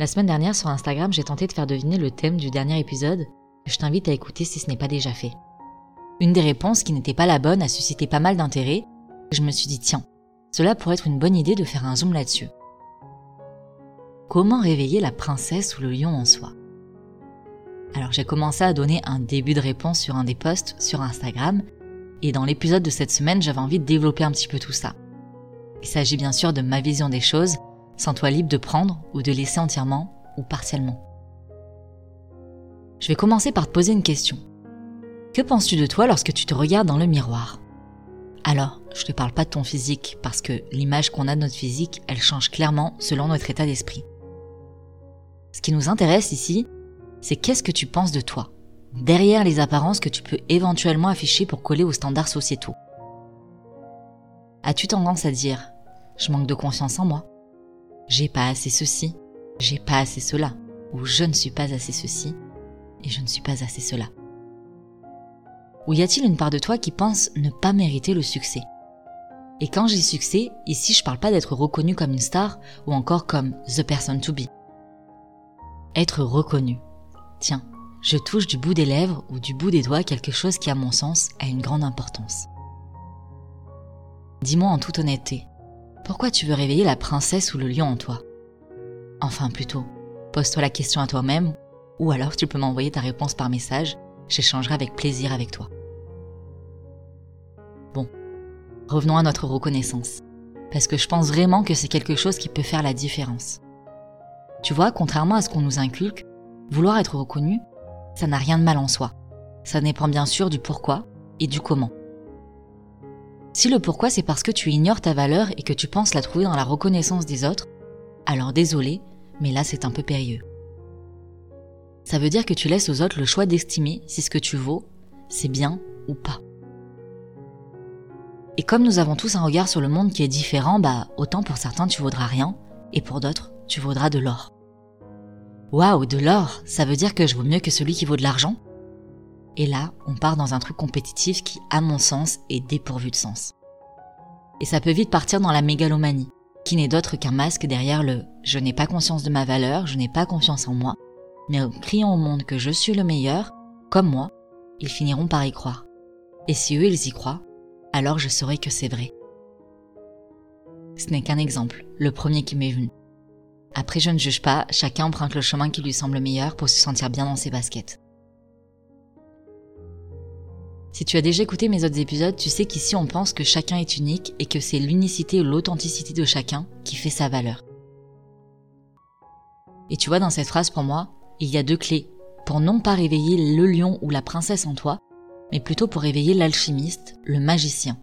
La semaine dernière sur Instagram, j'ai tenté de faire deviner le thème du dernier épisode. Je t'invite à écouter si ce n'est pas déjà fait. Une des réponses qui n'était pas la bonne a suscité pas mal d'intérêt. Je me suis dit tiens, cela pourrait être une bonne idée de faire un zoom là-dessus. Comment réveiller la princesse ou le lion en soi? Alors j'ai commencé à donner un début de réponse sur un des posts sur Instagram, et dans l'épisode de cette semaine j'avais envie de développer un petit peu tout ça. Il s'agit bien sûr de ma vision des choses, sans toi libre de prendre ou de laisser entièrement ou partiellement. Je vais commencer par te poser une question. Que penses-tu de toi lorsque tu te regardes dans le miroir? Alors, je te parle pas de ton physique parce que l'image qu'on a de notre physique, elle change clairement selon notre état d'esprit. Ce qui nous intéresse ici, c'est qu'est-ce que tu penses de toi, derrière les apparences que tu peux éventuellement afficher pour coller aux standards sociétaux? As-tu tendance à dire ⁇ je manque de confiance en moi j'ai pas assez ceci, j'ai pas assez cela, ou je ne suis pas assez ceci, et je ne suis pas assez cela. Ou y a-t-il une part de toi qui pense ne pas mériter le succès? Et quand j'ai succès, ici je parle pas d'être reconnu comme une star ou encore comme the person to be. Être reconnu. Tiens, je touche du bout des lèvres ou du bout des doigts quelque chose qui à mon sens a une grande importance. Dis-moi en toute honnêteté, pourquoi tu veux réveiller la princesse ou le lion en toi? Enfin plutôt, pose-toi la question à toi-même, ou alors tu peux m'envoyer ta réponse par message, j'échangerai avec plaisir avec toi. Bon, revenons à notre reconnaissance, parce que je pense vraiment que c'est quelque chose qui peut faire la différence. Tu vois, contrairement à ce qu'on nous inculque, vouloir être reconnu, ça n'a rien de mal en soi. Ça dépend bien sûr du pourquoi et du comment. Si le pourquoi c'est parce que tu ignores ta valeur et que tu penses la trouver dans la reconnaissance des autres, alors désolé, mais là c'est un peu périlleux. Ça veut dire que tu laisses aux autres le choix d'estimer si ce que tu vaux, c'est bien ou pas. Et comme nous avons tous un regard sur le monde qui est différent, bah autant pour certains tu vaudras rien, et pour d'autres tu vaudras de l'or. Waouh, de l'or, ça veut dire que je vaux mieux que celui qui vaut de l'argent? Et là, on part dans un truc compétitif qui, à mon sens, est dépourvu de sens. Et ça peut vite partir dans la mégalomanie, qui n'est d'autre qu'un masque derrière le je n'ai pas conscience de ma valeur, je n'ai pas confiance en moi, mais en criant au monde que je suis le meilleur, comme moi, ils finiront par y croire. Et si eux ils y croient, alors je saurai que c'est vrai. Ce n'est qu'un exemple, le premier qui m'est venu. Après je ne juge pas, chacun emprunte le chemin qui lui semble meilleur pour se sentir bien dans ses baskets. Si tu as déjà écouté mes autres épisodes, tu sais qu'ici on pense que chacun est unique et que c'est l'unicité ou l'authenticité de chacun qui fait sa valeur. Et tu vois, dans cette phrase pour moi, il y a deux clés pour non pas réveiller le lion ou la princesse en toi, mais plutôt pour réveiller l'alchimiste, le magicien.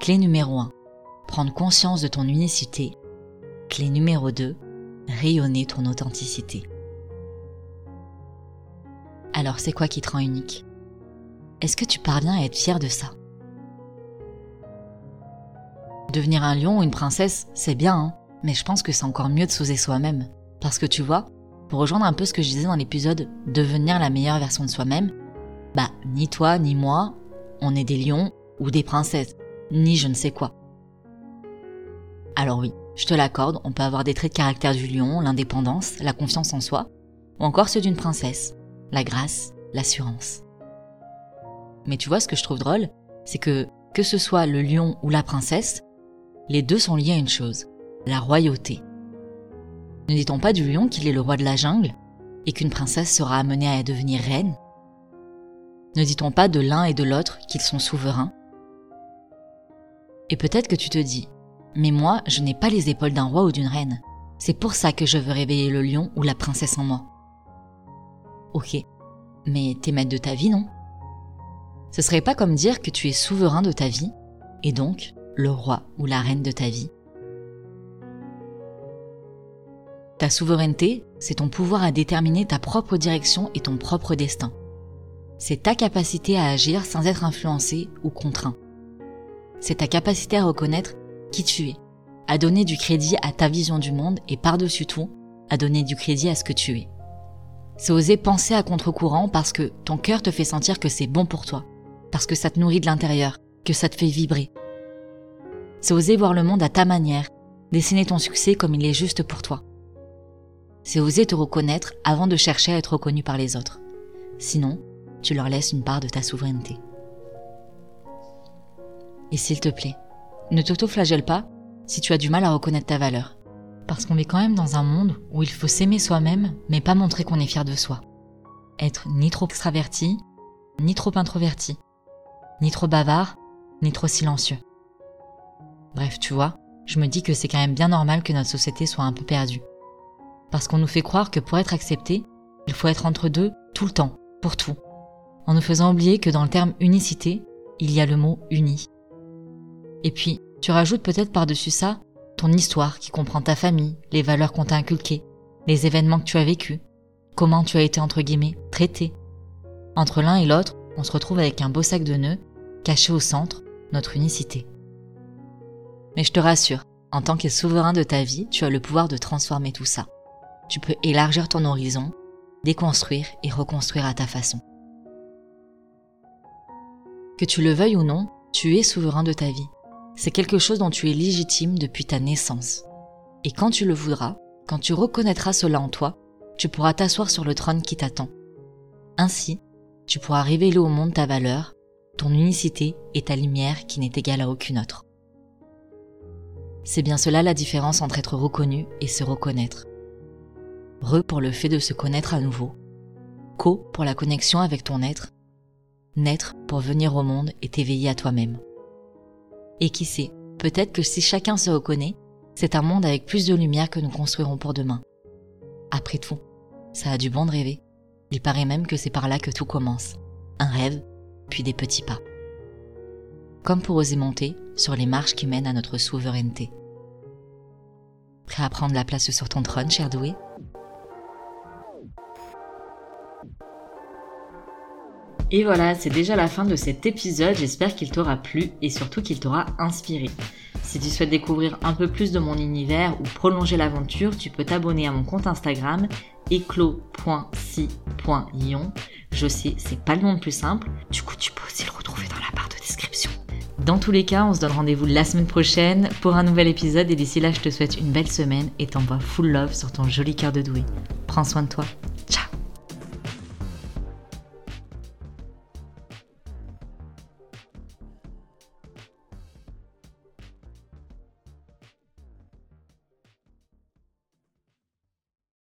Clé numéro 1. Prendre conscience de ton unicité. Clé numéro 2. Rayonner ton authenticité. Alors c'est quoi qui te rend unique? Est-ce que tu parviens à être fier de ça? Devenir un lion ou une princesse, c'est bien, hein mais je pense que c'est encore mieux de s'oser soi-même. Parce que tu vois, pour rejoindre un peu ce que je disais dans l'épisode Devenir la meilleure version de soi-même, bah ni toi ni moi, on est des lions ou des princesses, ni je ne sais quoi. Alors oui, je te l'accorde, on peut avoir des traits de caractère du lion, l'indépendance, la confiance en soi, ou encore ceux d'une princesse, la grâce, l'assurance. Mais tu vois, ce que je trouve drôle, c'est que, que ce soit le lion ou la princesse, les deux sont liés à une chose, la royauté. Ne dit-on pas du lion qu'il est le roi de la jungle et qu'une princesse sera amenée à devenir reine? Ne dit-on pas de l'un et de l'autre qu'ils sont souverains? Et peut-être que tu te dis, mais moi, je n'ai pas les épaules d'un roi ou d'une reine. C'est pour ça que je veux réveiller le lion ou la princesse en moi. Ok, mais t'es maître de ta vie, non? Ce serait pas comme dire que tu es souverain de ta vie, et donc le roi ou la reine de ta vie Ta souveraineté, c'est ton pouvoir à déterminer ta propre direction et ton propre destin. C'est ta capacité à agir sans être influencé ou contraint. C'est ta capacité à reconnaître qui tu es, à donner du crédit à ta vision du monde et par-dessus tout, à donner du crédit à ce que tu es. C'est oser penser à contre-courant parce que ton cœur te fait sentir que c'est bon pour toi, parce que ça te nourrit de l'intérieur, que ça te fait vibrer. C'est oser voir le monde à ta manière, dessiner ton succès comme il est juste pour toi. C'est oser te reconnaître avant de chercher à être reconnu par les autres. Sinon, tu leur laisses une part de ta souveraineté. Et s'il te plaît, ne t'auto-flagelle pas si tu as du mal à reconnaître ta valeur. Parce qu'on est quand même dans un monde où il faut s'aimer soi-même, mais pas montrer qu'on est fier de soi. Être ni trop extraverti, ni trop introverti, ni trop bavard, ni trop silencieux. Bref, tu vois, je me dis que c'est quand même bien normal que notre société soit un peu perdue. Parce qu'on nous fait croire que pour être accepté, il faut être entre deux tout le temps, pour tout. En nous faisant oublier que dans le terme unicité, il y a le mot uni. Et puis, tu rajoutes peut-être par-dessus ça ton histoire qui comprend ta famille, les valeurs qu'on t'a inculquées, les événements que tu as vécus, comment tu as été entre guillemets traité. Entre l'un et l'autre, on se retrouve avec un beau sac de nœuds, caché au centre, notre unicité. Mais je te rassure, en tant que souverain de ta vie, tu as le pouvoir de transformer tout ça. Tu peux élargir ton horizon, déconstruire et reconstruire à ta façon. Que tu le veuilles ou non, tu es souverain de ta vie c'est quelque chose dont tu es légitime depuis ta naissance. Et quand tu le voudras, quand tu reconnaîtras cela en toi, tu pourras t'asseoir sur le trône qui t'attend. Ainsi, tu pourras révéler au monde ta valeur, ton unicité et ta lumière qui n'est égale à aucune autre. C'est bien cela la différence entre être reconnu et se reconnaître. Re pour le fait de se connaître à nouveau. Co pour la connexion avec ton être. Naître pour venir au monde et t'éveiller à toi-même. Et qui sait, peut-être que si chacun se reconnaît, c'est un monde avec plus de lumière que nous construirons pour demain. Après tout, ça a du bon de rêver. Il paraît même que c'est par là que tout commence. Un rêve, puis des petits pas. Comme pour oser monter sur les marches qui mènent à notre souveraineté. Prêt à prendre la place sur ton trône, cher doué? Et voilà, c'est déjà la fin de cet épisode. J'espère qu'il t'aura plu et surtout qu'il t'aura inspiré. Si tu souhaites découvrir un peu plus de mon univers ou prolonger l'aventure, tu peux t'abonner à mon compte Instagram éclos.si.ion. Je sais, c'est pas le nom le plus simple. Du coup, tu peux aussi le retrouver dans la barre de description. Dans tous les cas, on se donne rendez-vous la semaine prochaine pour un nouvel épisode et d'ici là, je te souhaite une belle semaine et t'envoie full love sur ton joli cœur de doué. Prends soin de toi. Ciao